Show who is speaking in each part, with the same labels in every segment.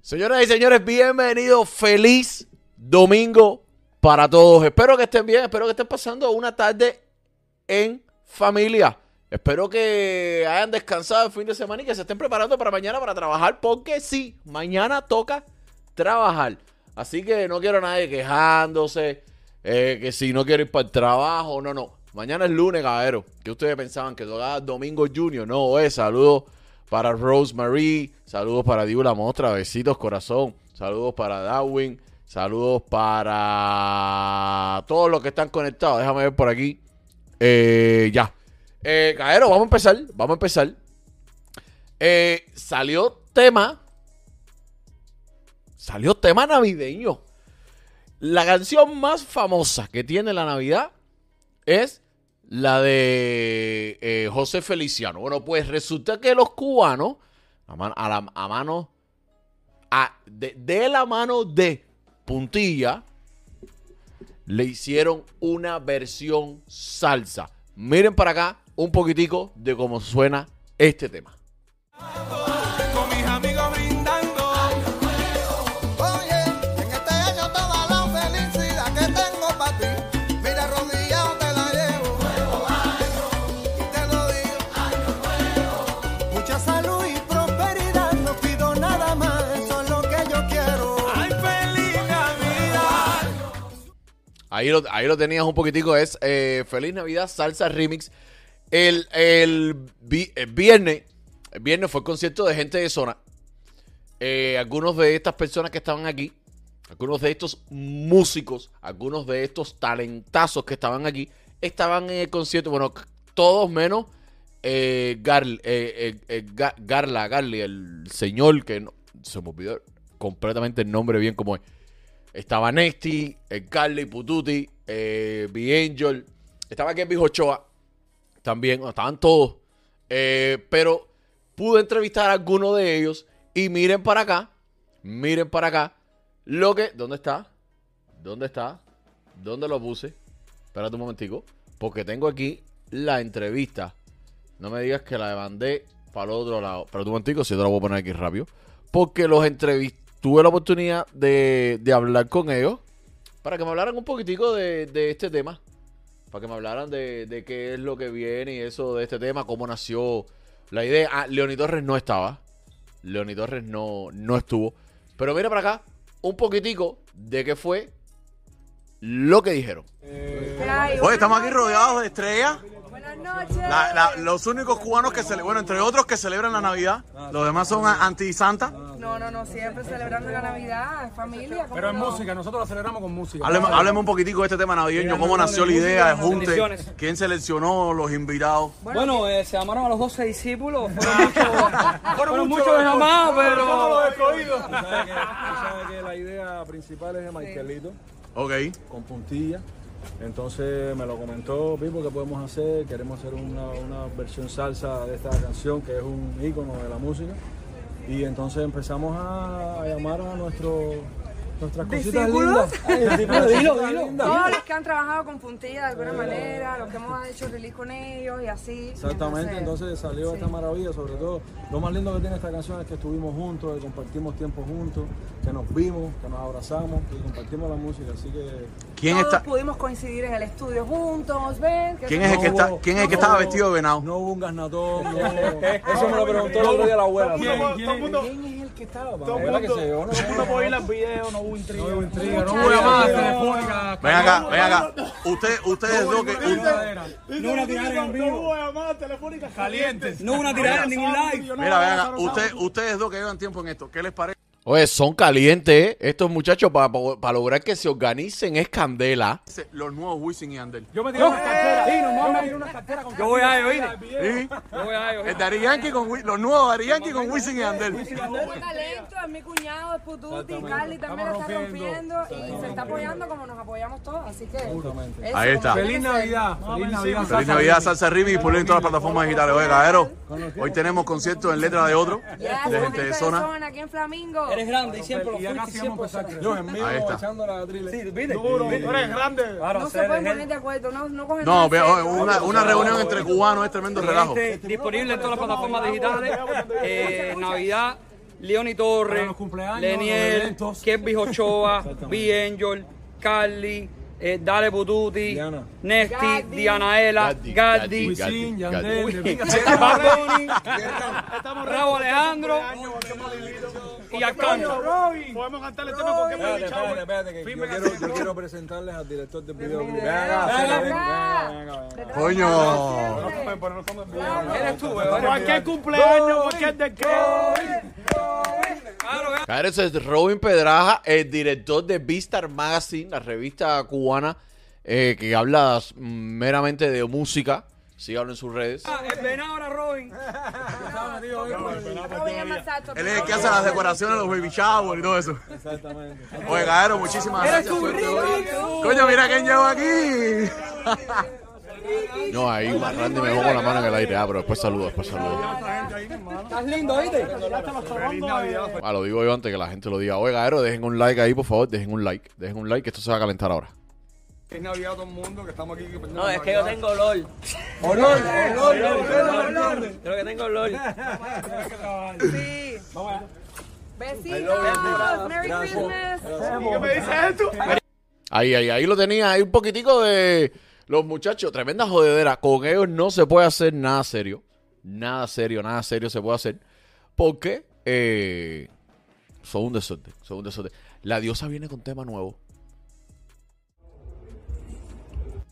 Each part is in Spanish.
Speaker 1: Señoras y señores, bienvenidos. Feliz domingo para todos. Espero que estén bien, espero que estén pasando una tarde en familia. Espero que hayan descansado el fin de semana y que se estén preparando para mañana para trabajar, porque sí, mañana toca trabajar. Así que no quiero a nadie quejándose, eh, que si no quiero ir para el trabajo, no, no. Mañana es lunes, caballero. Que ustedes pensaban que tocaba Domingo Junior. No, es saludos para Rosemary, saludos para Diula Mostra, besitos corazón, saludos para Darwin, saludos para todos los que están conectados. Déjame ver por aquí. Eh, ya. Eh, caballero, vamos a empezar, vamos a empezar. Eh, salió tema. Salió tema navideño. La canción más famosa que tiene la Navidad es la de eh, José Feliciano. Bueno, pues resulta que los cubanos, a, a la, mano, a- de la mano de Puntilla, le hicieron una versión salsa. Miren para acá un poquitico de cómo suena este tema. Ahí lo, tenías un poquitico. Es eh, Feliz Navidad Salsa Remix. El, el vi- el viernes, viernes fue el concierto de gente de zona. Eh, algunos de estas personas que estaban aquí, algunos de estos músicos, algunos de estos talentazos que estaban aquí, estaban en el concierto. Bueno, todos menos eh, Garl- Ga- Garla, Garly, el señor que no- se me olvidó completamente el nombre bien como es. Estaba Nesty, el Carly, Pututi, eh, B-Angel. Estaba Kevin Ochoa. También, estaban todos. Eh, pero pude entrevistar a alguno de ellos. Y miren para acá. Miren para acá. Lo que. ¿Dónde está? ¿Dónde está? ¿Dónde lo puse? Espérate un momentico. Porque tengo aquí la entrevista. No me digas que la mandé para el otro lado. Pero un momentico, si yo te la voy a poner aquí rápido. Porque los entrevisté. Tuve la oportunidad de, de hablar con ellos. Para que me hablaran un poquitico de, de este tema. Para que me hablaran de, de qué es lo que viene y eso de este tema, cómo nació la idea. Ah, Leoni Torres no estaba. Leoni Torres no, no estuvo. Pero mira para acá un poquitico de qué fue lo que dijeron.
Speaker 2: Oye, estamos aquí rodeados de estrellas.
Speaker 3: Buenas noches.
Speaker 2: La- la- los únicos cubanos que celebran, bueno, entre otros que celebran la Navidad. Los demás son a- anti-Santa.
Speaker 3: No, no, no, siempre celebrando la Navidad, en familia. ¿cómo
Speaker 4: Pero en
Speaker 3: no?
Speaker 4: música, nosotros la celebramos con música.
Speaker 2: Hábleme, hábleme un poquitico de este tema navideño, cómo nació la idea, el junte, quién seleccionó los invitados.
Speaker 5: Bueno, eh, se llamaron a los 12 discípulos. Fueron muchos, fueron muchos de jamás, pero.
Speaker 4: Tú sabes que, tú sabes que la idea principal es de Michaelito,
Speaker 2: Ok.
Speaker 4: con puntilla. Entonces me lo comentó Pipo que podemos hacer, queremos hacer una, una versión salsa de esta canción que es un ícono de la música. Y entonces empezamos a, a llamar a nuestro, nuestras cositas lindas.
Speaker 5: Dilo, dilo.
Speaker 3: Todos los que han trabajado con puntilla de alguna manera, los que hemos hecho release con ellos y así.
Speaker 4: Exactamente, entonces salió
Speaker 3: sí.
Speaker 4: esta maravilla, sobre todo lo más lindo que tiene esta canción es que estuvimos juntos, que compartimos tiempo juntos, que nos vimos, que nos abrazamos, que compartimos la música, así que
Speaker 2: ¿Quién
Speaker 3: Todos
Speaker 2: está?
Speaker 3: pudimos coincidir en el estudio juntos, ven. que
Speaker 2: ¿Quién es el que
Speaker 3: no
Speaker 2: está?
Speaker 3: hubo-
Speaker 2: ¿Quién es el que estaba vestido de venado?
Speaker 4: no hubo un gasnatón, no, eso me lo preguntó el otro día la abuela. ¿Quién, quién, quién que estaba? ¿Verdad que se yo? No, no,
Speaker 5: ir no hubo intriga.
Speaker 4: no hubo intriga, no hubo llamadas telefónicas.
Speaker 2: Ven acá, ven acá. Usted, ustedes dos que.
Speaker 4: No una tirada en vivo.
Speaker 5: Calientes. No hubo una tirada en ningún live.
Speaker 2: Mira, ven acá. Usted, ustedes dos que llevan tiempo en esto, ¿qué les parece?
Speaker 1: Oye, son calientes ¿eh? estos muchachos para lograr que se organicen es candela.
Speaker 2: Los nuevos Wisin y Andel.
Speaker 4: Yo me tiré unas carteras. Sí, nos vamos a tirar unas carteras con
Speaker 5: Yo voy a ir, oíste.
Speaker 2: ¿Sí?
Speaker 5: Yo voy a ir, oíste.
Speaker 2: El Daddy Yankee con los nuevos Daddy Yankee con Wisin y Andel.
Speaker 3: Hubo talento, es mi cuñado, es Pututi, Carly también la está rompiendo y se está apoyando como nos apoyamos todos, así que
Speaker 2: Ahí está.
Speaker 4: Feliz. Navidad. Feliz Navidad.
Speaker 2: Feliz Navidad, Salsa Rimi y por en todas las plataformas digitales. Oye, Cadero, hoy tenemos concierto en letra de otro,
Speaker 3: Ya,
Speaker 2: de gente de zona.
Speaker 3: aquí en Flamingo.
Speaker 5: Eres grande y siempre lo
Speaker 4: Y acá
Speaker 5: fuiste y
Speaker 4: sí
Speaker 5: siempre
Speaker 4: vamos a
Speaker 5: lo
Speaker 4: empezar. Yo en vivo
Speaker 2: Ahí está.
Speaker 4: echando la.
Speaker 5: Sí, ¿viste?
Speaker 4: Tú eres grande.
Speaker 3: No se pueden
Speaker 5: de
Speaker 3: poner de acuerdo, no, cogen
Speaker 2: una, una reunión entre cubanos es tremendo relajo.
Speaker 5: Este, disponible en todas las plataformas digitales. Eh, Navidad Leoni Torres, Leniel. Kelvis Ochoa. B. Angel, Carly, eh, Dale Bututi,
Speaker 4: Diana.
Speaker 3: Gaddi.
Speaker 5: Dianaela,
Speaker 1: Gaddi.
Speaker 4: Wisin, Yandel.
Speaker 5: Bad Bunny, Alejandro y Arcángel.
Speaker 6: Podemos cantar el tema porque hemos
Speaker 4: Espérate,
Speaker 6: dicho.
Speaker 4: espérate, espérate, que yo quiero, yo quiero presentarles al director del videoclip. Ven acá.
Speaker 2: Coño.
Speaker 5: Eres tú.
Speaker 6: Cualquier cumpleaños, cualquier de qué.
Speaker 1: Claro, ese es Robin Pedraja, el director de Vistar Magazine, la revista cubana eh, que habla meramente de música. Síganlo en sus redes.
Speaker 5: Ah, el venado ahora Robin.
Speaker 2: Él es el que hace las decoraciones, los baby shower y todo eso.
Speaker 4: Exactamente.
Speaker 2: Oye, Gaero, muchísimas gracias. Coño, mira quién llegó aquí.
Speaker 1: No, ahí más Randy me pongo la mano en el aire. Ah, pero después saludo, después saludo.
Speaker 5: Estás lindo,
Speaker 6: Navidad.
Speaker 1: Ah, lo digo yo antes que la gente lo diga. Oiga, Aero, dejen un like ahí, por favor. Dejen un like. Dejen un like, que esto se va a calentar ahora.
Speaker 6: Feliz Navidad a todo el mundo que estamos aquí.
Speaker 5: No, es que yo tengo olor. Olor, olor, olor. Creo que tengo olor.
Speaker 3: Sí. Besitos. Merry Christmas.
Speaker 6: ¿Qué me dices esto?
Speaker 1: Ahí, ahí, ahí lo tenía. Hay un poquitico de los muchachos. Tremenda jodedera. Con ellos no se puede hacer nada serio. Nada serio, nada serio se puede hacer. Porque eh, son un desorden. Son un desorden. La diosa viene con tema nuevo.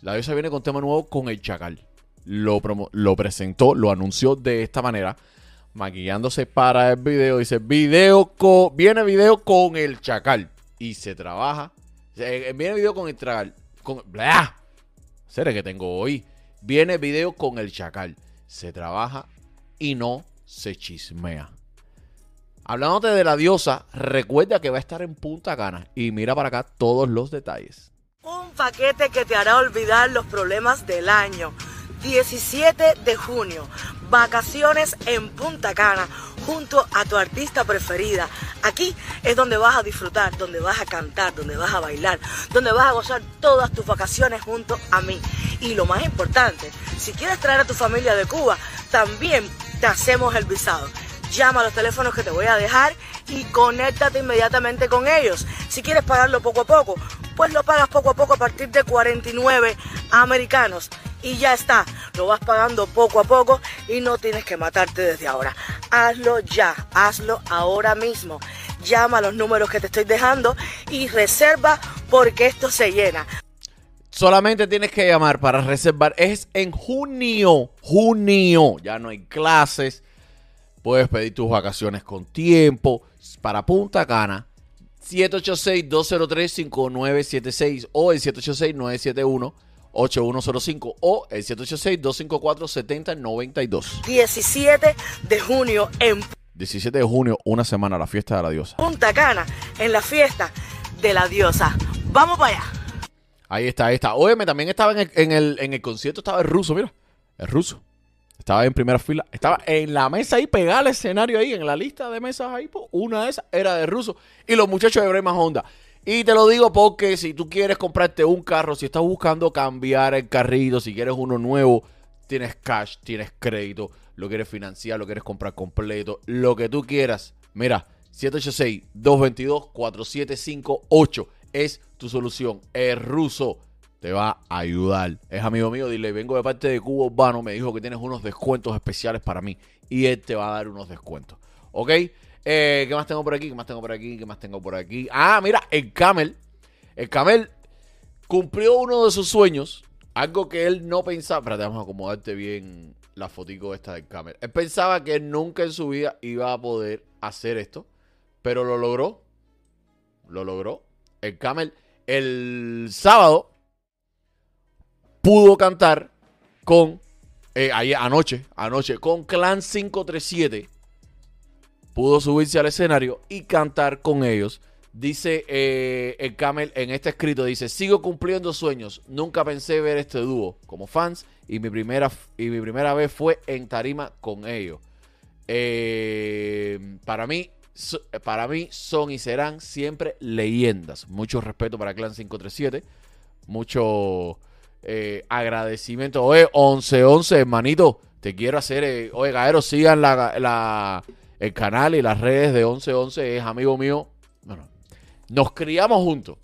Speaker 1: La diosa viene con tema nuevo con el chacal. Lo, promo- lo presentó, lo anunció de esta manera. Maquillándose para el video. Dice, video con, viene video con el chacal. Y se trabaja. eh, Viene video con el chacal. Con, ¡Blah! Seré que tengo hoy. Viene video con el chacal. Se trabaja y no se chismea. Hablándote de la diosa, recuerda que va a estar en Punta Cana. Y mira para acá todos los detalles.
Speaker 7: Paquete que te hará olvidar los problemas del año. 17 de junio, vacaciones en Punta Cana junto a tu artista preferida. Aquí es donde vas a disfrutar, donde vas a cantar, donde vas a bailar, donde vas a gozar todas tus vacaciones junto a mí. Y lo más importante, si quieres traer a tu familia de Cuba, también te hacemos el visado. Llama a los teléfonos que te voy a dejar y conéctate inmediatamente con ellos. Si quieres pagarlo poco a poco, pues lo pagas poco a poco a partir de 49 americanos. Y ya está, lo vas pagando poco a poco y no tienes que matarte desde ahora. Hazlo ya, hazlo ahora mismo. Llama a los números que te estoy dejando y reserva porque esto se llena.
Speaker 1: Solamente tienes que llamar para reservar. Es en junio. Junio. Ya no hay clases. Puedes pedir tus vacaciones con tiempo. Para Punta Cana. 786-203-5976 o el 786-971-8105 o el 786-254-7092.
Speaker 7: 17 de junio en
Speaker 1: 17 de junio, una semana, la fiesta de la diosa.
Speaker 7: Punta Cana, en la fiesta de la diosa. Vamos para allá.
Speaker 1: Ahí está, ahí está. Óyeme, también estaba en el, en el, en el concierto, estaba el ruso, mira. El ruso. Estaba en primera fila. Estaba en la mesa ahí, pegada al escenario ahí, en la lista de mesas ahí. po, Una de esas era de ruso. Y los muchachos de Brema Honda. Y te lo digo porque si tú quieres comprarte un carro, si estás buscando cambiar el carrito, si quieres uno nuevo, tienes cash, tienes crédito, lo quieres financiar, lo quieres comprar completo, lo que tú quieras. Mira, 786-222-4758 es tu solución. El ruso te va a ayudar. Es amigo mío, dile, vengo de parte de Cubo Urbano, me dijo que tienes unos descuentos especiales para mí y él te va a dar unos descuentos. ¿Ok? Eh, ¿Qué más tengo por aquí? ¿Qué más tengo por aquí? ¿Qué más tengo por aquí? Ah, mira, el Camel. El Camel cumplió uno de sus sueños. Algo que él no pensaba. Espérate, vamos a acomodarte bien la fotico esta del Camel. Él pensaba que nunca en su vida iba a poder hacer esto. Pero lo logró. Lo logró. El Camel el sábado pudo cantar con eh, anoche, anoche, con Clan 537. Pudo subirse al escenario y cantar con ellos. Dice eh, el Camel en este escrito, dice, sigo cumpliendo sueños. Nunca pensé ver este dúo como fans y mi primera, y mi primera vez fue en tarima con ellos. Eh, para mí, para mí son y serán siempre leyendas. Mucho respeto para Clan 537. Mucho eh, agradecimiento. Oye, 11-11, hermanito. Te quiero hacer. eh, oye, Gaero, sigan la, el canal y las redes de 1111 es amigo mío. Bueno, nos criamos juntos.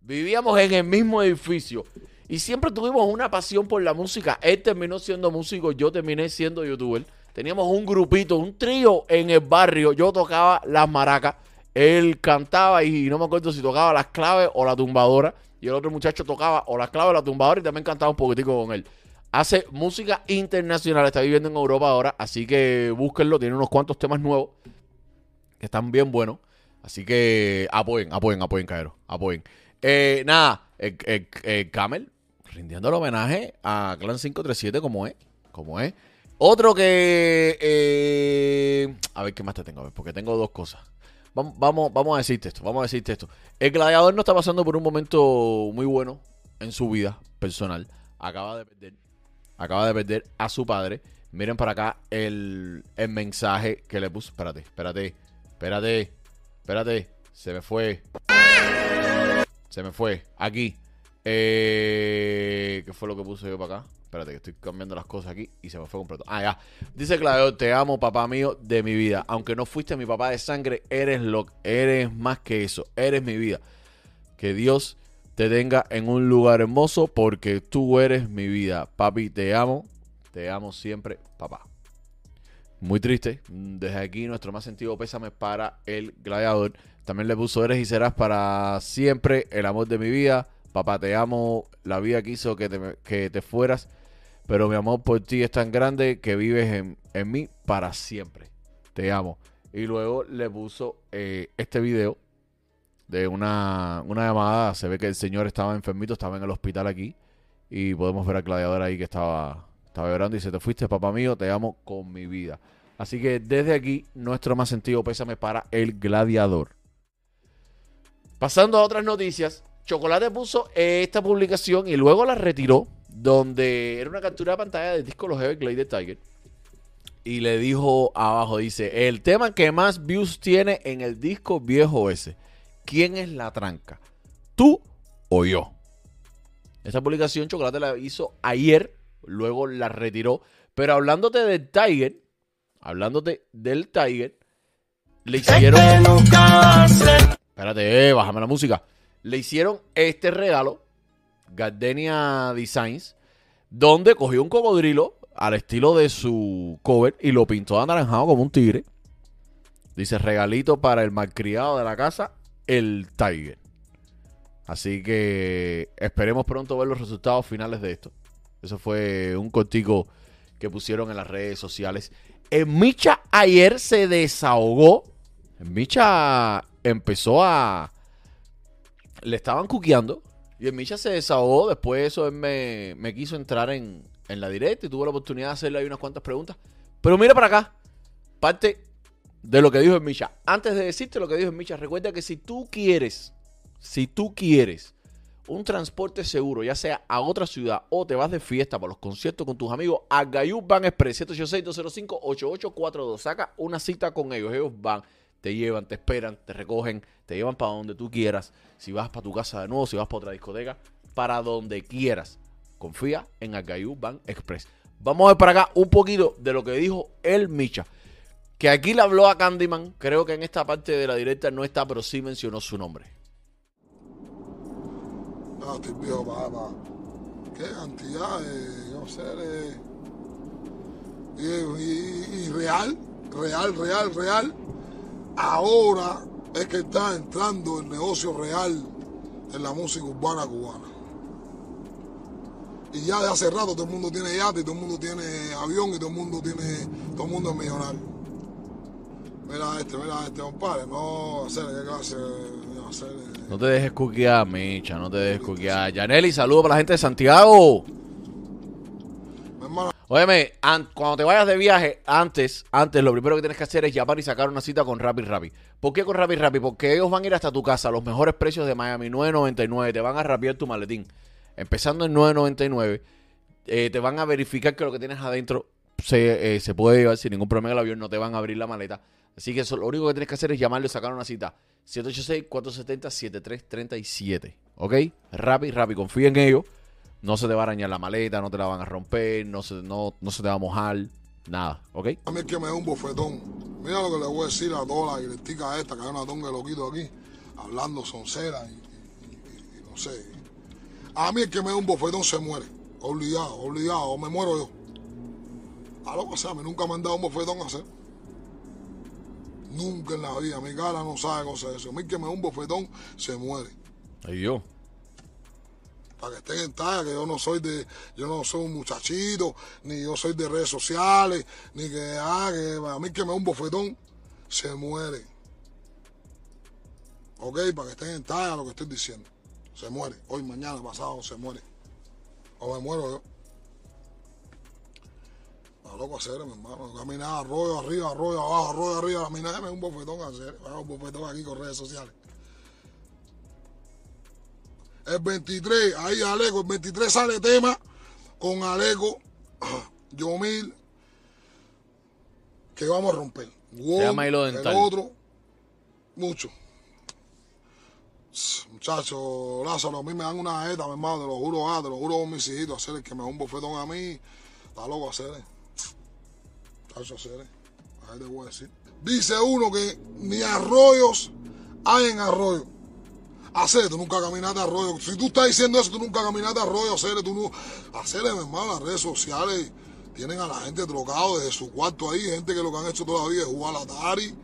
Speaker 1: Vivíamos en el mismo edificio. Y siempre tuvimos una pasión por la música. Él terminó siendo músico, yo terminé siendo youtuber. Teníamos un grupito, un trío en el barrio. Yo tocaba las maracas. Él cantaba y no me acuerdo si tocaba las claves o la tumbadora. Y el otro muchacho tocaba o las claves o la tumbadora y también cantaba un poquitico con él. Hace música internacional, está viviendo en Europa ahora. Así que búsquenlo, tiene unos cuantos temas nuevos que están bien buenos. Así que apoyen, apoyen, apoyen, Caero. Apoyen. Eh, nada, el, el- el Camel rindiendo el homenaje a Clan 537 como es. Como es. Otro que... eh, a ver, ¿qué más te tengo? A ver, porque tengo dos cosas. Vamos, vamos, a decirte esto, vamos a decirte esto. El gladiador no está pasando por un momento muy bueno en su vida personal. Acaba de perder. Acaba de perder a su padre. Miren para acá el, el mensaje que le puso. Espérate, espérate, espérate, espérate. Se me fue. Se me fue. Aquí. Eh, ¿Qué fue lo que puse yo para acá? Espérate, que estoy cambiando las cosas aquí y se me fue completo. Ah, ya. Dice Claudio, te amo, papá mío, de mi vida. Aunque no fuiste mi papá de sangre, eres lo eres más que eso. Eres mi vida. Que Dios te tenga en un lugar hermoso porque tú eres mi vida. Papi, te amo. Te amo siempre, papá. Muy triste. Desde aquí nuestro más sentido pésame para el gladiador. También le puso eres y serás para siempre el amor de mi vida. Papá, te amo. La vida quiso que te, que te fueras. Pero mi amor por ti es tan grande que vives en, en mí para siempre. Te amo. Y luego le puso eh, este video de una, una llamada. Se ve que el señor estaba enfermito, estaba en el hospital aquí. Y podemos ver al gladiador ahí que estaba, estaba llorando. Y se te fuiste, papá mío, te amo con mi vida. Así que desde aquí, nuestro más sentido pésame para el gladiador. Pasando a otras noticias, Chocolate puso esta publicación y luego la retiró, donde era una captura de pantalla del disco Los Everglades de Tiger. Y le dijo abajo, dice, el tema que más views tiene en el disco viejo ese. ¿Quién es la tranca? ¿Tú o yo? Esa publicación Chocolate la hizo ayer, luego la retiró. Pero hablándote del Tiger, hablándote del Tiger, le hicieron... Espérate, eh, bájame la música. Le hicieron este regalo, Gardenia Designs, donde cogió un cocodrilo al estilo de su cover y lo pintó anaranjado como un tigre. Dice regalito para el malcriado de la casa, el Tiger. Así que esperemos pronto ver los resultados finales de esto. Eso fue un cortico que pusieron en las redes sociales. En Micha ayer se desahogó. En Micha empezó a. Le estaban cuqueando. Y en Micha se desahogó. Después de eso él me, me quiso entrar en, en la directa y tuve la oportunidad de hacerle ahí unas cuantas preguntas. Pero mira para acá. Parte de lo que dijo en Micha. Antes de decirte lo que dijo en Micha, recuerda que si tú quieres, si tú quieres un transporte seguro, ya sea a otra ciudad o te vas de fiesta para los conciertos con tus amigos, a Gayú Van Express 786-205-8842. Saca una cita con ellos. Ellos van, te llevan, te esperan, te recogen, te llevan para donde tú quieras. Si vas para tu casa de nuevo, si vas para otra discoteca, para donde quieras. Confía en Agayú Van Express. Vamos a ver para acá un poquito de lo que dijo el Micha. Que aquí le habló a Candyman. Creo que en esta parte de la directa no está, pero sí mencionó su nombre.
Speaker 8: No, estoy viejo para. ¿Qué cantidad no sé, y real, real, real, real. Ahora es que está entrando el negocio real en la música urbana cubana. Y ya de hace rato todo el mundo tiene yate, todo el mundo tiene avión y todo el mundo tiene, todo el mundo es millonario. Mira este, mira este, compadre, no hacer qué clase, no hacer.
Speaker 1: No te dejes cuquear, Micha. No te dejes cuquear. Yaneli, saludos para la gente de Santiago. Óyeme, an- cuando te vayas de viaje, antes, antes, lo primero que tienes que hacer es llamar y sacar una cita con Rappi Rappi. ¿Por qué con Rappi Rappi? Porque ellos van a ir hasta tu casa los mejores precios de Miami, 9.99. Te van a rapiar tu maletín. Empezando en 9.99. eh, te van a verificar que lo que tienes adentro se, eh, se puede llevar sin ningún problema el avión. No te van a abrir la maleta. Así que lo único que tienes que hacer es llamarle y sacar una cita. 786-470-7337. ¿Ok? Rappi, Rappi. Confía en ellos. No se te va a arañar la maleta, no te la van a romper, no se, no, no se te va a mojar, nada, ¿ok?
Speaker 8: a mí es que me da un bofetón. Mira lo que le voy a decir a toda la directica esta, que hay una tonga de loquito aquí, hablando soncera y, y- y- y no sé. A mí el que me da un bofetón se muere. Obligado, obligado, o me muero yo. A lo que sea, a mí nunca me han dado un bofetón a hacer. Nunca en la vida. Mi cara no sabe cosa de eso. A mí el que me da un bofetón se muere.
Speaker 1: Ay, yo.
Speaker 8: Para que estén en talla, que yo no soy de, yo no soy un muchachito, ni yo soy de redes sociales, ni que, ah, a mí que me da un bofetón, se muere. Ok, para que estén en talla lo que estoy diciendo. Se muere. Hoy, mañana, pasado, se muere. O me muero yo. A loco hacer, mi hermano. Caminar arroyo arriba, arroyo abajo, arroyo arriba, caminar, un bofetón hacer. Un bofetón aquí con redes sociales. El 23, ahí Aleco, el 23 sale tema con Aleco, Yomil, que vamos a romper. Won,
Speaker 1: llama Hilo
Speaker 8: el
Speaker 1: Dental.
Speaker 8: otro, mucho. Muchachos, Lázaro, a mí me dan una jeta, mi hermano, te lo juro, ah, te lo juro con mis hijitos, hacer el que me da un bofetón a mí, está loco hacer. Muchachos, hacer. Ahí te voy a decir. Dice uno que ni arroyos hay en arroyo. Hacer, tú nunca caminaste a arroyo. Si tú estás diciendo eso, tú nunca caminaste a arroyo, hacer, tú no. Hacer, mi hermano, las redes sociales tienen a la gente trocado desde su cuarto ahí, gente que lo que han hecho toda la vida es jugar al Atari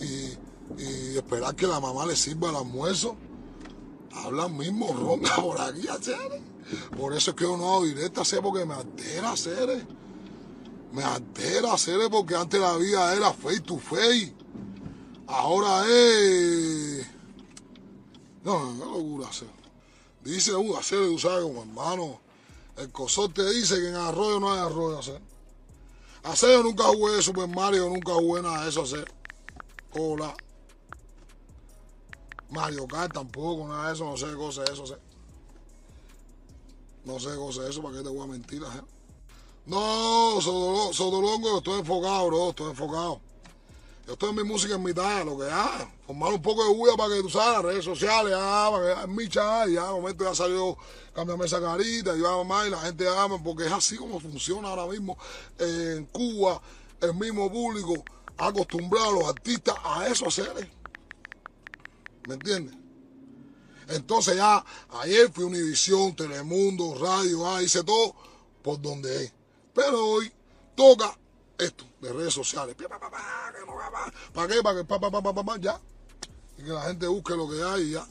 Speaker 8: y, y esperar que la mamá le sirva el almuerzo. Hablan mismo ronca por aquí, hacer. Por eso es que yo no hago directa, hacer, porque me altera, hacer. Me altera, hacer, porque antes la vida era face to face. Ahora es. No, no, locura hacer. Dice uh, hacer, tú sabes, como hermano. El cosor te dice que en arroyo no hay arroyo hacer. Hacer yo nunca jugué Super Mario, nunca jugué nada de eso hacer. Hola. Mario Kart tampoco, nada de eso, no sé qué cosa es eso hacer. No sé qué cosa es eso, ¿para qué te voy a mentir, hacer? No, Sotolongo, estoy enfocado, bro, estoy enfocado. Yo estoy en mi música en mitad, lo que ah, formar un poco de bulla para que tú sabes, las redes sociales, ah, para que en mi chat, y ya de momento ya salió, cámbiame esa carita, y va mamá, y la gente ama, porque es así como funciona ahora mismo eh, en Cuba, el mismo público ha acostumbrado a los artistas a eso hacer. ¿Me entiendes? Entonces ya, ayer fui Univisión, Telemundo, Radio, ah, hice todo por donde es. Pero hoy toca esto de redes sociales. ¿Para qué? Para que pa, pa, pa, pa, ya. Y que la gente busque lo que hay y ya.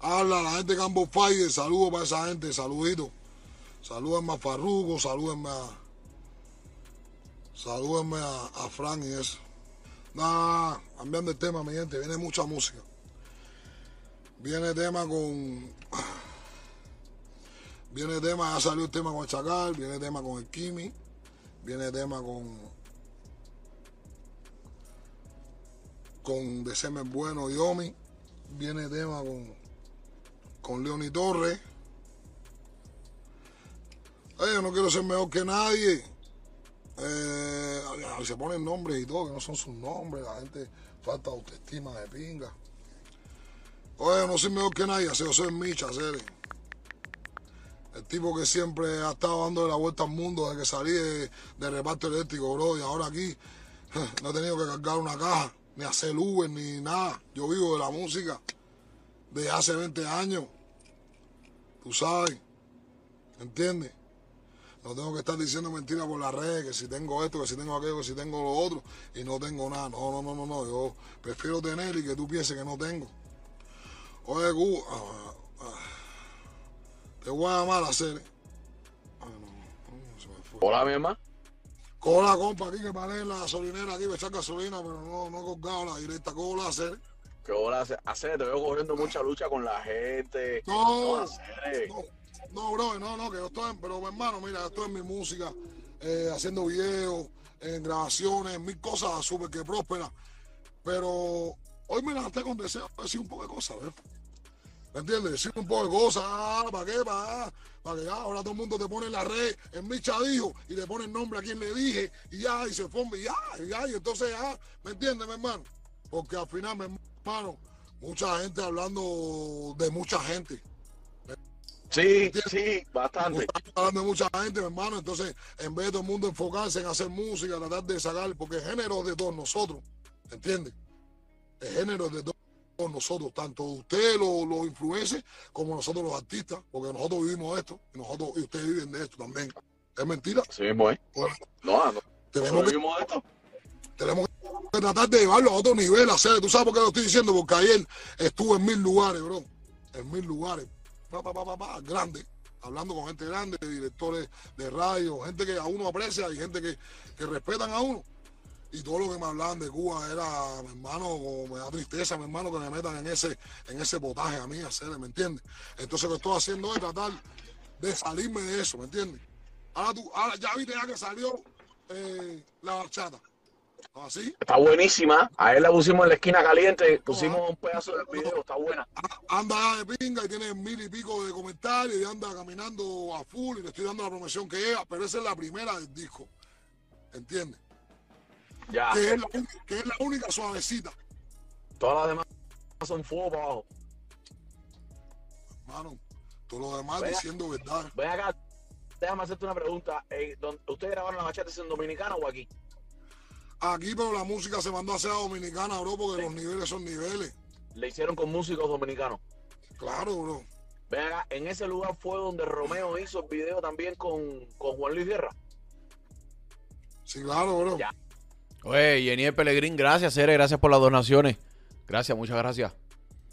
Speaker 8: Habla la gente de Campo Fire, saludos para esa gente, saluditos. Salúdenme a Farruko, salúdenme a. Salúdenme a, a Frank y eso. Nada, cambiando el tema, mi gente, viene mucha música. Viene tema con. Viene tema, ya salió el tema con Chacal, viene tema con el Kimi, viene tema con. Con De Semen Bueno y Omi, viene tema con. Con Leoni Torres. Ay, yo no quiero ser mejor que nadie. Eh, se ponen nombres y todo, que no son sus nombres, la gente falta autoestima de pinga. Oye, no soy mejor que nadie, yo soy Micha, serio. El tipo que siempre ha estado dando la vuelta al mundo desde que salí de, reparto eléctrico, bro, y ahora aquí no he tenido que cargar una caja, ni hacer Uber, ni nada. Yo vivo de la música de hace 20 años. Tú sabes, ¿entiendes? No tengo que estar diciendo mentiras por las redes, que si tengo esto, que si tengo aquello, que si tengo lo otro, y no tengo nada. No, no, no, no, no. Yo prefiero tener y que tú pienses que no tengo. Oye, ah, te voy a llamar a hacer. Ah, no, no, se me fue.
Speaker 9: Hola, mi hermano.
Speaker 8: Cola, compa, aquí que paré en la gasolinera, aquí me echar gasolina, pero no, no he colgado la directa. Cola, hacer.
Speaker 9: ¿Qué hola hace? Hace, te veo corriendo mucha lucha con la gente.
Speaker 8: No,
Speaker 9: hacer?
Speaker 8: no, no, bro, no, no, que yo estoy, en- pero mi hermano, mira, yo estoy en mi música, eh, haciendo videos, en grabaciones, mil cosas súper que prósperas. Pero hoy me levanté con deseo de decir un poco de cosas, ¿ves? ¿Me entiendes? Decir un poco de cosas, ah, ¿para qué? Para, para que ya ahora todo el mundo te pone en la red, en mi dijo, y le pone el nombre a quien le dije, y ya, y se forma, y ya, y ya, y entonces ya, ¿me entiendes, mi hermano? Porque al final, mi hermano, mucha gente hablando de mucha gente.
Speaker 9: Sí, sí, bastante.
Speaker 8: Hablando de mucha gente, mi hermano. Entonces, en vez de todo el mundo enfocarse en hacer música, tratar de sacar, porque el género es de todos nosotros, ¿entiendes? El género es de todos nosotros, tanto ustedes los, los influencers como nosotros los artistas, porque nosotros vivimos esto y nosotros y ustedes viven de esto también. ¿Es mentira?
Speaker 9: Sí mismo es.
Speaker 8: Bueno,
Speaker 9: No, no.
Speaker 8: tenemos que,
Speaker 9: vivimos esto.
Speaker 8: tenemos que tratar de llevarlo a otro nivel, hacer. ¿Tú sabes por qué lo estoy diciendo? Porque ayer estuve en mil lugares, bro. En mil lugares. Pa, pa, pa, pa, pa, grande. Hablando con gente grande, directores de radio, gente que a uno aprecia y gente que, que respetan a uno. Y todo lo que me hablaban de Cuba era, mi hermano, me da tristeza, mi hermano, que me metan en ese, en ese potaje a mí, hacer, ¿me entiendes? Entonces lo que estoy haciendo es tratar de salirme de eso, ¿me entiendes? Ahora tú, ahora ya viste ya que salió eh, la bachata. ¿Así?
Speaker 9: Está buenísima. A él la pusimos en la esquina caliente. Pusimos un pedazo del video. Está buena.
Speaker 8: anda de pinga y tiene mil y pico de comentarios y anda caminando a full y le estoy dando la promoción que es, pero esa es la primera del disco. ¿Entiendes?
Speaker 9: Ya.
Speaker 8: Que, es la, uni- que es la única suavecita,
Speaker 9: Todas las demás son fuego para abajo.
Speaker 8: hermano. Todo lo demás diciendo verdad.
Speaker 9: Ven acá. Déjame hacerte una pregunta. Eh, ¿dónde- ¿Ustedes grabaron la bachata en Dominicana o aquí?
Speaker 8: Aquí, pero la música se mandó a hacer a Dominicana, bro, porque los niveles son niveles.
Speaker 9: Le hicieron con músicos dominicanos.
Speaker 8: Claro, bro.
Speaker 9: Ven acá. En ese lugar fue donde Romeo hizo el video también con, con Juan Luis Guerra.
Speaker 8: Sí, claro, bro.
Speaker 9: Ya.
Speaker 1: Oye, Jenny Pelegrín, gracias, Cere, gracias por las donaciones. Gracias, muchas gracias.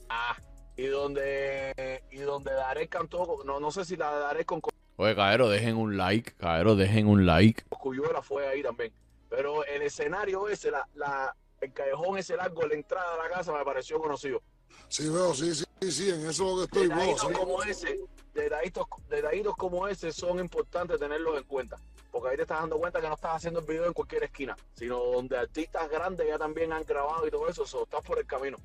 Speaker 9: Ah, y donde y donde Daré cantó, no, no sé si la Daré con
Speaker 1: Oye, caero, dejen un like, caero, dejen un like.
Speaker 9: Cuyuela fue ahí también. Pero el escenario ese, la, la, el callejón ese largo, la entrada de la casa me pareció conocido.
Speaker 8: Sí, veo, sí, sí, sí, sí, en eso es lo que estoy, sí.
Speaker 9: como ese, detallitos, detallitos como ese son importantes tenerlos en cuenta. Porque ahí te estás dando cuenta que no estás haciendo el video en cualquier esquina, sino donde artistas grandes ya también han grabado y todo eso, so, estás por el camino.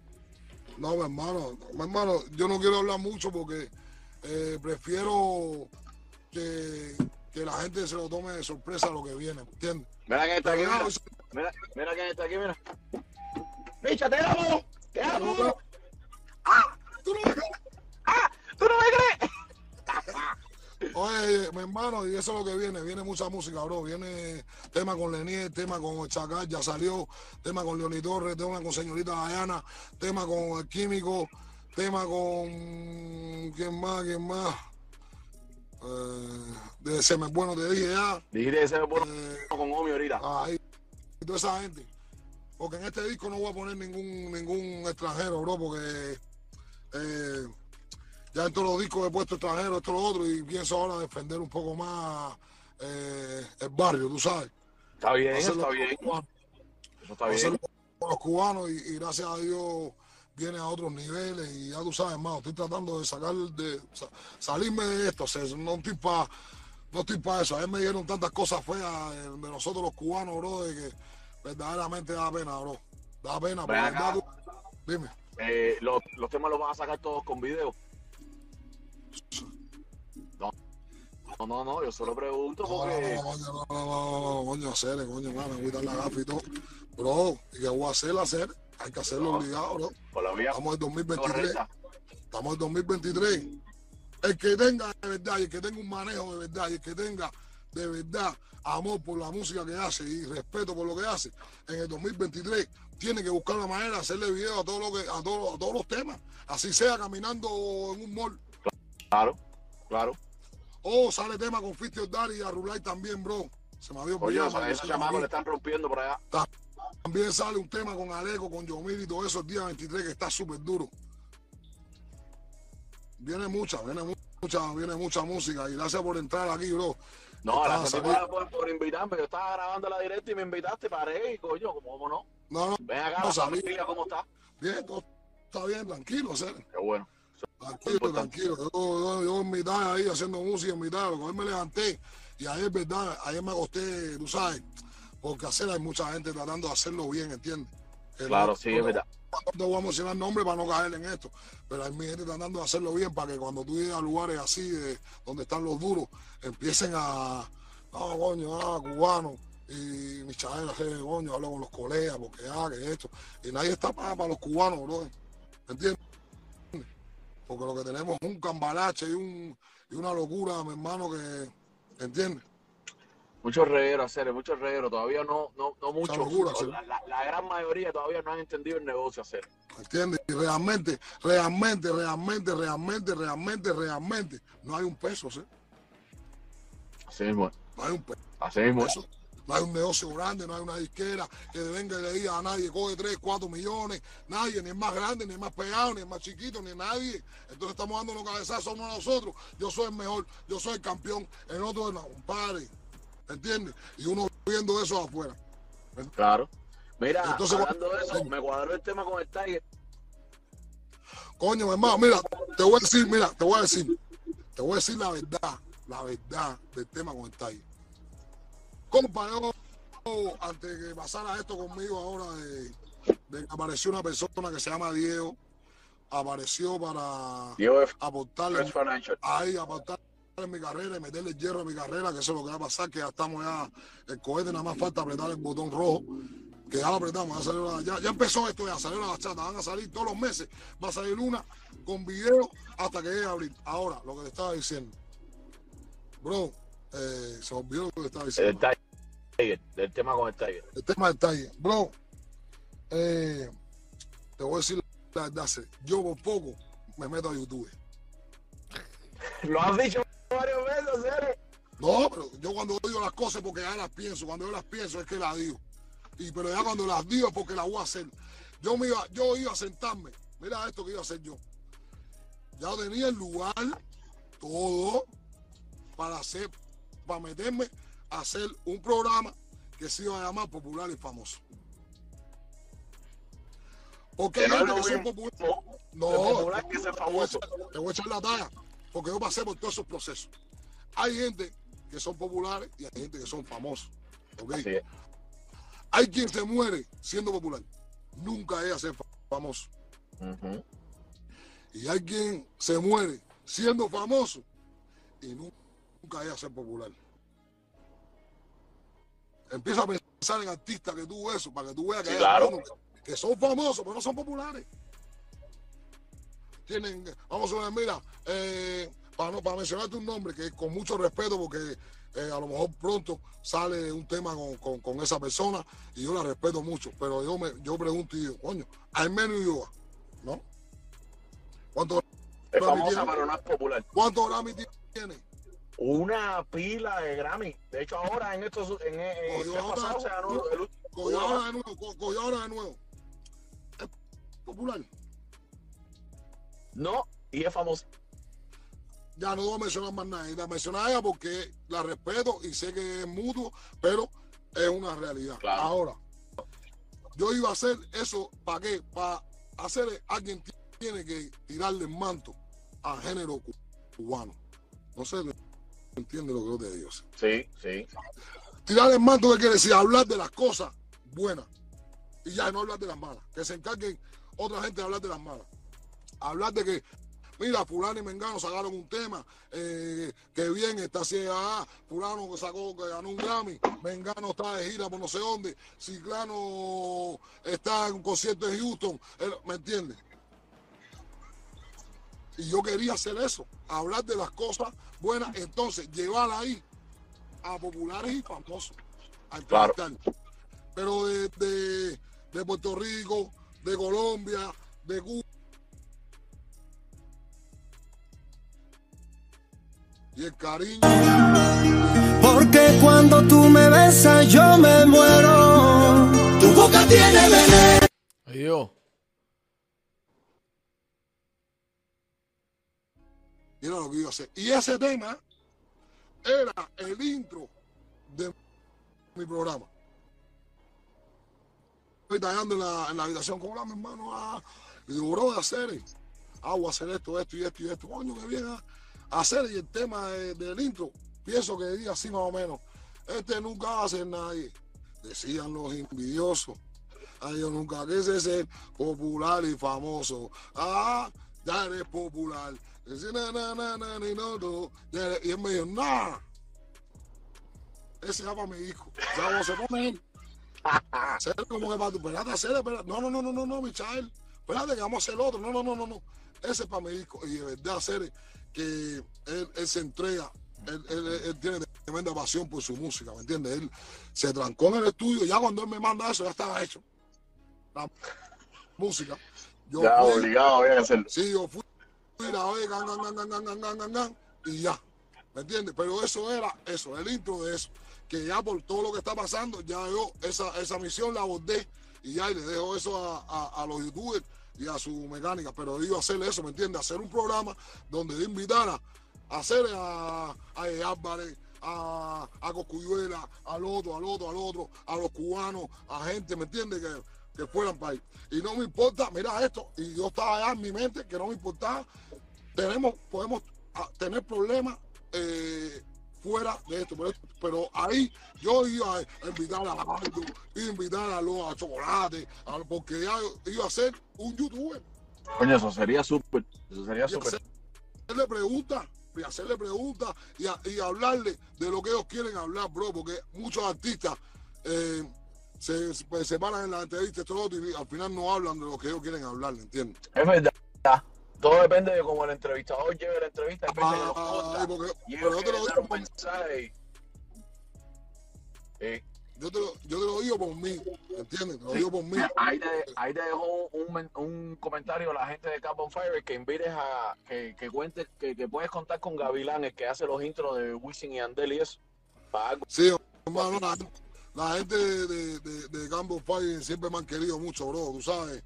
Speaker 8: No, mi hermano, mi hermano, yo no quiero hablar mucho porque eh, prefiero que, que la gente se lo tome de sorpresa lo que viene, ¿entiendes?
Speaker 9: Mira quién está aquí, mira. Mira, mira quién está aquí, mira. ¡Micha, te amo! ¡Te amo!
Speaker 8: ¿Tú no me crees?
Speaker 9: ¿Tú no me crees?
Speaker 8: Oye, mi hermano, y eso es lo que viene, viene mucha música, bro. Viene tema con Lenier, tema con Chacal, ya salió, tema con Leoni Torres, tema con Señorita Diana, tema con El Químico, tema con... ¿Quién más? ¿Quién más? Eh, de Se me bueno te dije ya.
Speaker 9: Dijiste ese bueno
Speaker 8: Eh,
Speaker 9: con Omi ahorita.
Speaker 8: Ahí, y toda esa gente. Porque en este disco no voy a poner ningún ningún extranjero, bro, porque eh, ya en todos los discos he puesto extranjeros, esto lo otro, y pienso ahora defender un poco más eh, el barrio, tú sabes.
Speaker 9: Está bien, eso
Speaker 8: Hacerlo
Speaker 9: está bien. Eso está bien.
Speaker 8: con los cubanos y, y gracias a Dios viene a otros niveles y ya tú sabes, hermano, estoy tratando de sacar, de sa- salirme de esto, o sea, no estoy para no estoy para eso. A mí me dieron tantas cosas feas de, de nosotros los cubanos, bro, de que verdaderamente da pena, bro. Da pena, tú- dime.
Speaker 9: Eh, los, los temas los vas a sacar todos con video. No, no, no, no, yo solo pregunto porque.
Speaker 8: no, no, no, no, no, no, coño, hacer, coño, mano, me voy a dar la gafa y todo. Bro, ¿y qué voy a hacer? Hacer, hay que hacerlo
Speaker 9: No.
Speaker 8: obligado, bro. Estamos en 2023.
Speaker 9: correcta.
Speaker 8: Estamos en 2023. El que tenga de verdad, y el que tenga un manejo de verdad, y el que tenga de verdad amor por la música que hace y respeto por lo que hace, en el 2023 tiene que buscar la manera de hacerle video a todo lo que, a todos, a todos los temas. Así sea caminando en un mall.
Speaker 9: Claro, claro.
Speaker 8: O sale tema con 50 Daddy y a Rulay también, bro. Se me había
Speaker 9: Oye,
Speaker 8: olvidado.
Speaker 9: o sea,
Speaker 8: mano,
Speaker 9: esos chamacos le están rompiendo por allá.
Speaker 8: También sale un tema con Aleco, con Yomil y todo eso el día 23 que está súper duro. Viene mucha, viene mucha, viene mucha música y gracias por entrar aquí, bro.
Speaker 9: No, gracias por, por invitarme. Yo estaba grabando la directa y me invitaste, paré y coño, ¿cómo, no?
Speaker 8: No, no,
Speaker 9: Ven acá,
Speaker 8: No,
Speaker 9: la familia, ¿cómo está?
Speaker 8: bien, todo está bien, tranquilo, ser.
Speaker 9: Qué bueno.
Speaker 8: Tranquilo, tranquilo. Yo, yo, yo en mitad ahí haciendo música, en mitad, lo que hoy me levanté y ayer, verdad, ayer me acosté, tú sabes, porque hacer hay mucha gente tratando de hacerlo bien, ¿entiendes?
Speaker 9: Claro,
Speaker 8: no-
Speaker 9: sí,
Speaker 8: no-
Speaker 9: es verdad.
Speaker 8: no voy a mencionar nombres para no caer en esto, pero hay mi gente tratando de hacerlo bien para que cuando tú llegues a lugares así, de, donde están los duros, empiecen a, ah, coño, ah, cubano, y mi chaval, coño, hablo con los colegas, porque, ah, que esto, y nadie está para, para los cubanos, bro, ¿entiendes? Porque lo que tenemos es un cambalache y, un, y una locura, mi hermano, que, ¿entiendes?
Speaker 9: Muchos regueros, hacer muchos regueros. Todavía no, no, no muchos.
Speaker 8: locura,
Speaker 9: la, la- la gran mayoría todavía no han entendido el negocio hacer.
Speaker 8: ¿Entiendes? Y realmente, realmente, realmente, realmente, realmente, realmente, no hay un peso, ¿sí?
Speaker 9: Así mismo.
Speaker 8: No hay un peso.
Speaker 9: Así mismo.
Speaker 8: Eso. No hay un negocio grande, no hay una disquera que venga y le diga a nadie, coge 3, 4 millones, nadie, ni el más grande, ni el más pegado, ni el más chiquito, ni nadie. Entonces estamos dando los cabezazos uno a nosotros. Yo soy el mejor, yo soy el campeón, el otro no, compadre. ¿Entiendes? Y uno viendo eso afuera.
Speaker 9: Claro. Mira,
Speaker 8: Entonces,
Speaker 9: hablando de eso, me cuadró el tema con el Tiger.
Speaker 8: Coño, mi hermano, mira, te voy a decir, mira, te voy a decir, te voy a decir la verdad, la verdad del tema con el Tiger. Compa, yo, antes de que pasara esto conmigo ahora, de, de apareció una persona que se llama Diego, apareció para
Speaker 9: Diego
Speaker 8: aportarle, ahí, aportarle en mi carrera y meterle hierro a mi carrera, que eso es lo que va a pasar, que ya estamos ya, el cohete nada más falta apretar el botón rojo, que ya lo apretamos, ya, la- ya, ya empezó esto, ya salió la bachata, van a salir todos los meses, va a salir una con video hasta que llegue a abril. Ahora, lo que te estaba diciendo, bro, eh, se olvidó lo que estaba
Speaker 9: El
Speaker 8: diciendo.
Speaker 9: Tiger. Del tema con el Tiger.
Speaker 8: El tema del taller. Bro, eh, te voy a decir la verdad, yo por poco me meto a YouTube.
Speaker 9: Lo has dicho varias veces.
Speaker 8: No, pero yo cuando digo las cosas porque ya las pienso, cuando yo las pienso es que las digo. Y pero ya cuando las digo es porque las voy a hacer. Yo me iba, yo iba a sentarme. Mira esto que iba a hacer yo. Ya tenía el lugar, todo, para hacer, para meterme a hacer un programa que se iba a llamar Popular y Famoso. Porque
Speaker 9: Que
Speaker 8: hay
Speaker 9: no
Speaker 8: populares. No,
Speaker 9: popular que ser
Speaker 8: te voy a
Speaker 9: famoso.
Speaker 8: echar- Te voy a echar la talla, porque yo pasé por todos esos procesos. Hay gente que son populares y hay gente que son famosos. ¿ok?
Speaker 9: Así es.
Speaker 8: Hay quien se muere siendo popular. Nunca es ser fa- famoso. Y hay quien se muere siendo famoso y nu- nunca a ser popular. Empieza a pensar en artistas que tú eso, para que tú veas que
Speaker 9: Sí,
Speaker 8: hay
Speaker 9: claro.
Speaker 8: algunos que, que son famosos, pero no son populares. Tienen, vamos a ver, mira, eh, para, no, para mencionarte un nombre que con mucho respeto, porque eh, a lo mejor pronto sale un tema con, con- con esa persona y yo la respeto mucho, pero yo me yo pregunto y digo, coño, Armenio Ulloa, ¿no? ¿Cuántos
Speaker 9: Es famosa, pero no es popular.
Speaker 8: ¿Cuántos Grammy tiene?
Speaker 9: Una pila de Grammy. De hecho, ahora en estos en, en,
Speaker 8: Cogió
Speaker 9: el mes pasado se
Speaker 8: ahora,
Speaker 9: ganó el último.
Speaker 8: cogió ahora de nuevo, co- cogió ahora de nuevo. Es popular.
Speaker 9: No, y es famosa.
Speaker 8: Ya no voy a mencionar más nada. Y la mencioné a ella porque la respeto y sé que es mutuo, pero es una realidad.
Speaker 9: Claro.
Speaker 8: Ahora, yo iba a hacer eso, ¿para qué? Para hacer, alguien tiene que tirarle el manto al género cu- cubano. No sé, entiende lo que yo te digo. ¿sí?
Speaker 9: Sí.
Speaker 8: Tirar el manto que quiere decir hablar de las cosas buenas y ya no hablar de las malas. Que se encarguen otra gente de hablar de las malas. Hablar de que, mira, fulano y Mengano sacaron un tema, eh, que bien está así, ah, fulano que sacó, que ganó un Grammy, Mengano está de gira por no sé dónde, Ciclano está en un concierto en Houston, eh, ¿me entiendes? Y yo quería hacer eso, hablar de las cosas buenas, entonces llevar ahí a populares y famosos a
Speaker 9: Claro.
Speaker 8: Pero de, de, de Puerto Rico, de Colombia, de Cuba. Y el cariño.
Speaker 10: Porque cuando tú me besas yo me muero. Tu boca tiene veneno.
Speaker 8: Mira lo que a hacer. Y ese tema era el intro de mi programa. Estoy tallando en la, habitación con mi hermano. Ah, y digo, de hacer. Ah, voy a hacer esto, esto y esto y esto. Coño, que bien. ah, hacer. Y el tema de- del intro, pienso que diga así más o menos. Este nunca va a ser nadie. Decían los envidiosos. Ay, yo nunca quise ser popular y famoso. Ah, ya eres popular. Dice, na, ni, no, no. Ya eres- Y él me dijo, nah. Ese era para mi hijo. Ya vos se pone él. Hacer como que para tu, espérate, hacer. No, no, no, no, no, no, Michael. Espérate que vamos a hacer otro. No, no, no, no, no. ese es para mi disco. Y de verdad, Cere, que él, él se entrega, él, él- tiene tremenda pasión por su música, ¿me entiendes? Él se trancó en el estudio, ya cuando él me manda eso, ya estaba hecho. La música. Yo
Speaker 9: Ya,
Speaker 8: fui-
Speaker 9: obligado, había que hacerlo.
Speaker 8: Sí, yo fui Mira, oigan, y ya. ¿Me entiendes? Pero eso era eso, el intro de eso. Que ya por todo lo que está pasando, ya yo esa, esa misión la abordé y ya y le dejo eso a, los youtubers y a su mecánica. Pero digo hacer eso, ¿me entiendes? Hacer un programa donde yo invitara a hacer a, a. Álvarez, a, a al otro, al otro, al otro, a los cubanos, a gente, ¿me entiendes? Que, que fueran país. Y no me importa, mira esto, y yo estaba allá en mi mente que no me importaba tenemos, podemos ah, tener problemas eh, fuera de esto, pero, pero ahí yo iba a invitar a Aldo, iba a invitar a los a Chocolate, a- porque ya iba a ser un youtuber.
Speaker 9: Coño, eso sería súper. Eso sería súper.
Speaker 8: hacerle preguntas, y hacerle preguntas y, y hablarle de lo que ellos quieren hablar, bro, porque muchos artistas eh, se, se separan en la entrevista y al final no hablan de lo que ellos quieren hablar, ¿entiendes?
Speaker 9: Es verdad. Todo depende de cómo el entrevistador lleve la entrevista. Los
Speaker 8: porque- pero
Speaker 9: ellos
Speaker 8: yo te lo digo por-
Speaker 9: Eh,
Speaker 8: Yo te, lo, yo te lo digo por mí, ¿entiendes? Te lo
Speaker 9: Sí.
Speaker 8: digo por mí.
Speaker 9: Ahí te, ahí te dejó un, men- un comentario la gente de Cap on Fire que invites a que, que cuentes que, que puedes contar con Gavilán, el que hace los intros de Wisin y Andel y eso. Para algo.
Speaker 8: Sí, hermano, la, la gente de, de, de, de siempre me han querido mucho, bro, tú sabes.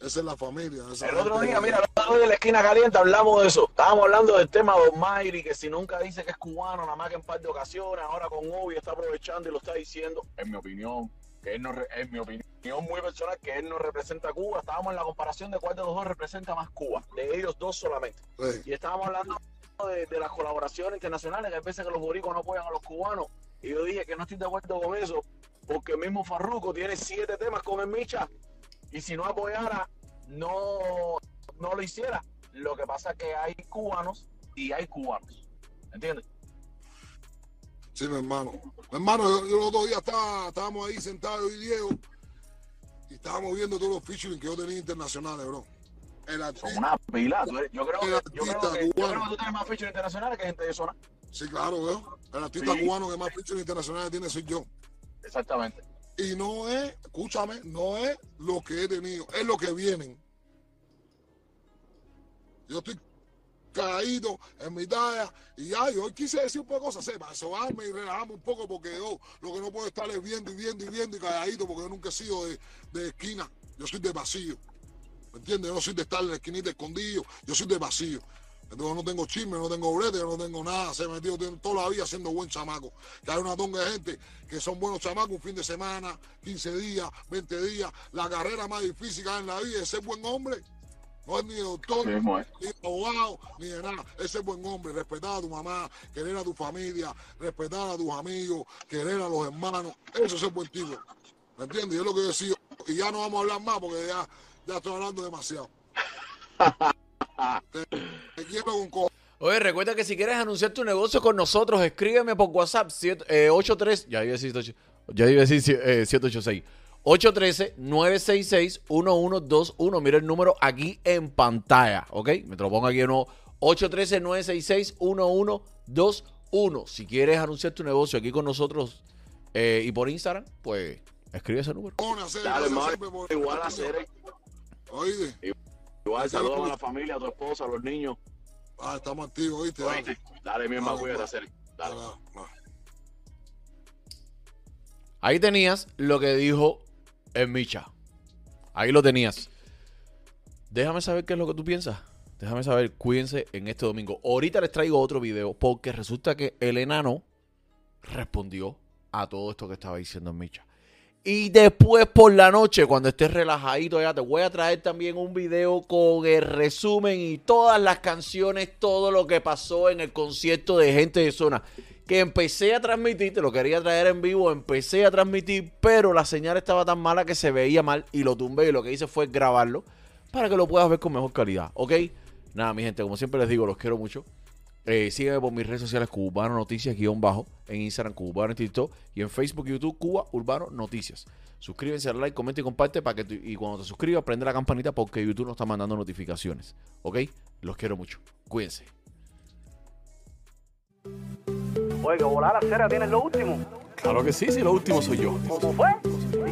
Speaker 8: Esa es la familia. esa
Speaker 9: El otro día, mira, el otro día de la esquina caliente hablamos de eso. Estábamos hablando del tema de Mayri, que si nunca dice que es cubano, nada más que en par de ocasiones, ahora con Obi está aprovechando y lo está diciendo. En mi opinión, que él no, en mi opinión muy personal, que él no representa a Cuba. Estábamos en la comparación de cuál de los dos representa más Cuba, de ellos dos solamente.
Speaker 8: Sí.
Speaker 9: Y estábamos hablando de, de las colaboraciones internacionales, que hay veces que los boricuas no apoyan a los cubanos. Y yo dije que no estoy de acuerdo con eso, porque el mismo Farruko tiene siete temas con el Micha. Y si no apoyara, no, no lo hiciera. Lo que pasa es que hay cubanos y hay cubanos. ¿Entiendes?
Speaker 8: Sí, mi hermano. Mi hermano, yo, yo los dos días estaba, estábamos ahí sentados y Diego y estábamos viendo todos los featuring que yo tenía internacionales, bro. El
Speaker 9: Son una pila. Yo creo, que, yo, creo que, yo creo que tú tienes más features internacionales que gente de zona.
Speaker 8: sí, claro, veo. El artista
Speaker 9: Sí.
Speaker 8: cubano que más featuring internacionales tiene soy yo.
Speaker 9: Exactamente.
Speaker 8: Y no es, escúchame, no es lo que he tenido, es lo que vienen. Yo estoy caído en mi talla y ya, hoy quise decir un poco de cosas, sepa, sobarme y relajarme un poco porque yo lo que no puedo estar es viendo y viendo y viendo y calladito porque yo nunca he sido de, esquina, yo soy de pasillo. ¿Me entiendes? Yo no soy de estar en la esquinita escondido, yo soy de pasillo. Entonces no tengo chisme, no tengo brete, no tengo nada. Se metido toda la vida siendo buen chamaco. Que hay una tonga de gente que son buenos chamacos un fin de semana, 15 días, 20 días. La carrera más difícil que hay en la vida es ser buen hombre. No es ni de doctor,
Speaker 9: Sí
Speaker 8: ni de abogado, ni de nada. Es ser buen hombre, respetar a tu mamá, querer a tu familia, respetar a tus amigos, querer a los hermanos. Eso es ser buen tipo. ¿Me entiendes? Y es lo que yo decía. Y ya no vamos a hablar más porque ya, ya estoy hablando demasiado. co-
Speaker 1: Oye, recuerda que si quieres anunciar tu negocio con nosotros, escríbeme por WhatsApp siete- eh, 83, ya iba a decir, 78 ya iba a decir eh, 786. 813-966-1121. Mira el número aquí en pantalla, ¿ok? Me te lo pongo aquí de nuevo. 813-966-1121. Si quieres anunciar tu negocio aquí con nosotros eh, y por Instagram, pues escribe ese número.
Speaker 9: Dale,
Speaker 8: por-
Speaker 9: Igual hacer.
Speaker 8: Oíste,
Speaker 9: Igual saludos a la familia, a tu esposa, a los niños.
Speaker 8: ah, estamos activos, ¿oíste? Dale.
Speaker 9: Oíste. Dale, mi hermano, cuídate, hacer. Dale.
Speaker 8: Dale, dale.
Speaker 1: Ahí tenías lo que dijo el Micha. Ahí lo tenías. Déjame saber qué es lo que tú piensas. Déjame saber, cuídense en este domingo. Ahorita les traigo otro video porque resulta que el enano respondió a todo esto que estaba diciendo el Micha. Y después por la noche, cuando estés relajadito ya, te voy a traer también un video con el resumen y todas las canciones, todo lo que pasó en el concierto de gente de zona. Que empecé a transmitir, te lo quería traer en vivo, empecé a transmitir, pero la señal estaba tan mala que se veía mal y lo tumbé y lo que hice fue grabarlo para que lo puedas ver con mejor calidad, ¿ok? Nada, mi gente, como siempre les digo, los quiero mucho. Eh, sígueme por mis redes sociales Cubano Noticias guion bajo, en Instagram Cubano en TikTok y en Facebook y YouTube Cuba Urbano Noticias. Suscríbanse, dale like, comenta y comparte para que y cuando te suscribas, prende la campanita porque YouTube nos está mandando notificaciones. ¿Ok? Los quiero mucho. Cuídense.
Speaker 5: Oye, que volar la cera tienes lo último.
Speaker 2: Claro que sí, sí, lo último soy yo.
Speaker 5: ¿Cómo fue?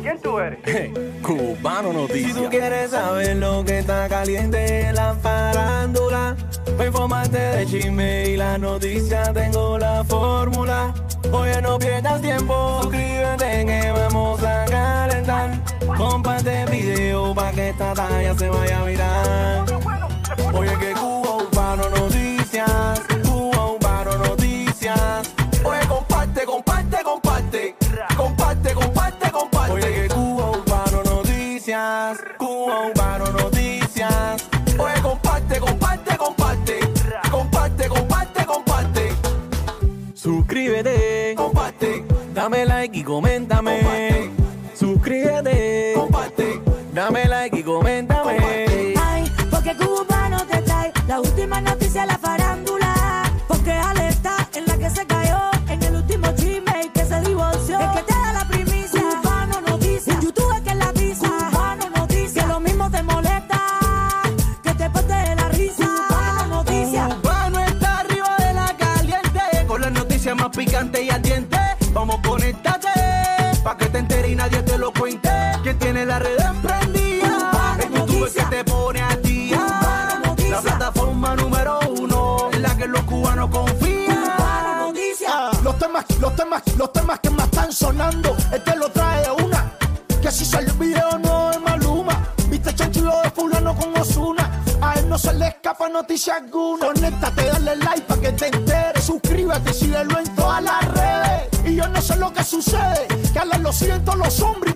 Speaker 5: ¿Y quién tú eres?
Speaker 2: Cubano
Speaker 11: Si tú
Speaker 2: Noticias.
Speaker 11: quieres saber lo que está caliente en la farándula, para informarte de chisme y la noticia tengo la fórmula. Oye, no pierdas tiempo, suscríbete que vamos a calentar. Comparte el video para que esta talla se vaya a virar. Oye, que Cuba Noticias, Cuba Urbano Noticias. Oye, comparte, comparte, comparte. Comparte, comparte, comparte. Suscríbete, comparte. Dame like y coméntame. Suscríbete, comparte. Dame like y coméntame. Los
Speaker 12: temas, que más están sonando, este lo trae una. Que si sale el video no es Maluma. Viste chanchulo de fulano con Osuna. A él no se le escapa noticia alguna. Conéctate, dale like para que te enteres. Suscríbete, síguelo en todas las redes. Y yo no sé lo que sucede. Que a lo siguen todos los hombres